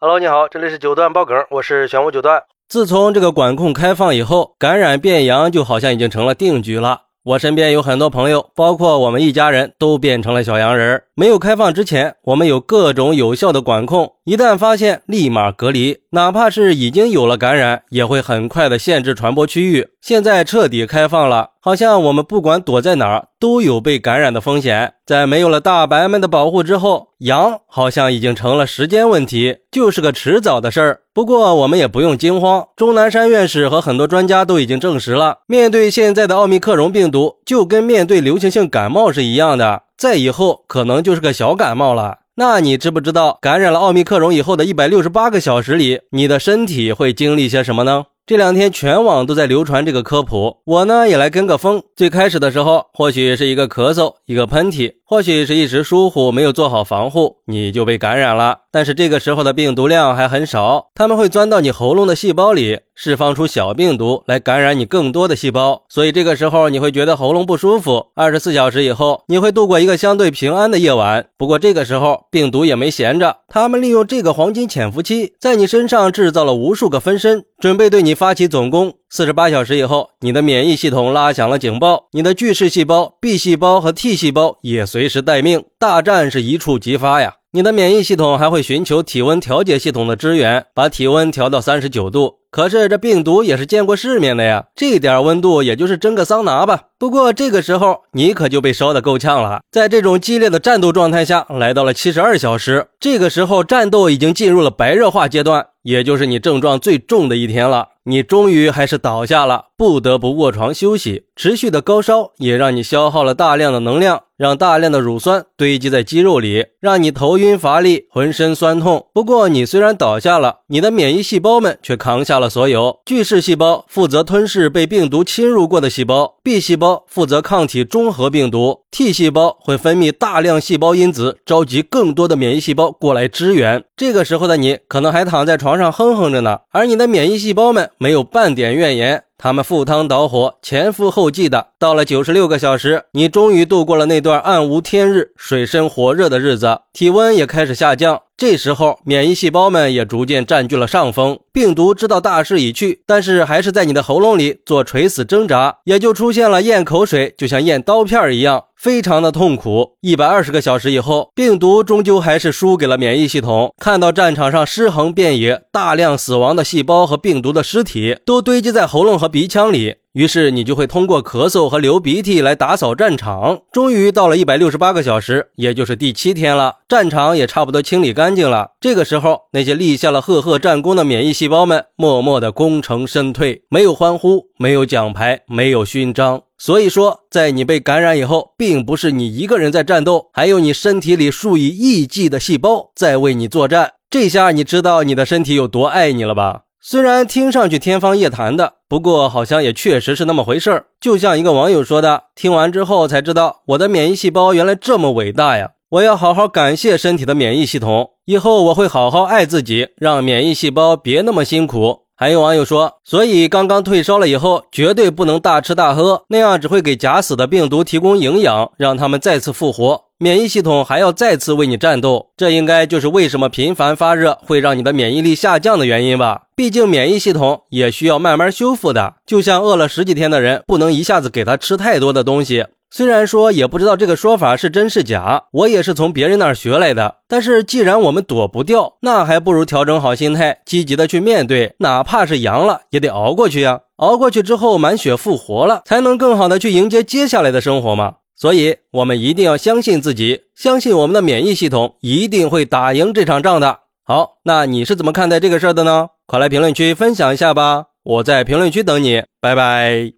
Hello，你好，这里是九段爆梗，我是玄武九段。自从这个管控开放以后，感染变阳就好像已经成了定局了。我身边有很多朋友，包括我们一家人都变成了小阳人。没有开放之前，我们有各种有效的管控，一旦发现立马隔离，哪怕是已经有了感染，也会很快的限制传播区域。现在彻底开放了，好像我们不管躲在哪儿都有被感染的风险。在没有了大白们的保护之后，阳好像已经成了时间问题，就是个迟早的事儿。不过我们也不用惊慌，钟南山院士和很多专家都已经证实了，面对现在的奥密克戎病毒，就跟面对流行性感冒是一样的。再以后可能就是个小感冒了。那你知不知道感染了奥密克戎以后的一百六十八个小时里，你的身体会经历些什么呢？这两天全网都在流传这个科普，我呢也来跟个风。最开始的时候，或许是一个咳嗽，一个喷嚏，或许是一时疏忽，没有做好防护，你就被感染了。但是这个时候的病毒量还很少，他们会钻到你喉咙的细胞里。释放出小病毒来感染你更多的细胞，所以这个时候你会觉得喉咙不舒服。二十四小时以后，你会度过一个相对平安的夜晚。不过这个时候病毒也没闲着，他们利用这个黄金潜伏期，在你身上制造了无数个分身，准备对你发起总攻。四十八小时以后，你的免疫系统拉响了警报，你的巨噬细胞、B 细胞和 T 细胞也随时待命，大战是一触即发呀！你的免疫系统还会寻求体温调节系统的支援，把体温调到三十九度。可是这病毒也是见过世面的呀，这点温度也就是蒸个桑拿吧。不过这个时候你可就被烧得够呛了，在这种激烈的战斗状态下，来到了七十二小时，这个时候战斗已经进入了白热化阶段，也就是你症状最重的一天了。你终于还是倒下了，不得不卧床休息。持续的高烧也让你消耗了大量的能量，让大量的乳酸堆积在肌肉里，让你头晕乏力、浑身酸痛。不过你虽然倒下了，你的免疫细胞们却扛下了所有。巨噬细胞负责吞噬被病毒侵入过的细胞，B 细胞负责抗体中和病毒，T 细胞会分泌大量细胞因子，召集更多的免疫细胞过来支援。这个时候的你可能还躺在床上哼哼着呢，而你的免疫细胞们。没有半点怨言，他们赴汤蹈火，前赴后继的。到了九十六个小时，你终于度过了那段暗无天日、水深火热的日子，体温也开始下降。这时候，免疫细胞们也逐渐占据了上风。病毒知道大势已去，但是还是在你的喉咙里做垂死挣扎，也就出现了咽口水，就像咽刀片一样，非常的痛苦。一百二十个小时以后，病毒终究还是输给了免疫系统。看到战场上尸横遍野，大量死亡的细胞和病毒的尸体都堆积在喉咙和鼻腔里。于是你就会通过咳嗽和流鼻涕来打扫战场。终于到了一百六十八个小时，也就是第七天了，战场也差不多清理干净了。这个时候，那些立下了赫赫战功的免疫细胞们，默默的功成身退，没有欢呼，没有奖牌，没有勋章。所以说，在你被感染以后，并不是你一个人在战斗，还有你身体里数以亿计的细胞在为你作战。这下你知道你的身体有多爱你了吧？虽然听上去天方夜谭的，不过好像也确实是那么回事儿。就像一个网友说的，听完之后才知道，我的免疫细胞原来这么伟大呀！我要好好感谢身体的免疫系统，以后我会好好爱自己，让免疫细胞别那么辛苦。还有网友说，所以刚刚退烧了以后，绝对不能大吃大喝，那样只会给假死的病毒提供营养，让他们再次复活，免疫系统还要再次为你战斗。这应该就是为什么频繁发热会让你的免疫力下降的原因吧？毕竟免疫系统也需要慢慢修复的，就像饿了十几天的人，不能一下子给他吃太多的东西。虽然说也不知道这个说法是真是假，我也是从别人那儿学来的。但是既然我们躲不掉，那还不如调整好心态，积极的去面对，哪怕是阳了，也得熬过去呀。熬过去之后，满血复活了，才能更好的去迎接接下来的生活嘛。所以，我们一定要相信自己，相信我们的免疫系统一定会打赢这场仗的。好，那你是怎么看待这个事儿的呢？快来评论区分享一下吧，我在评论区等你，拜拜。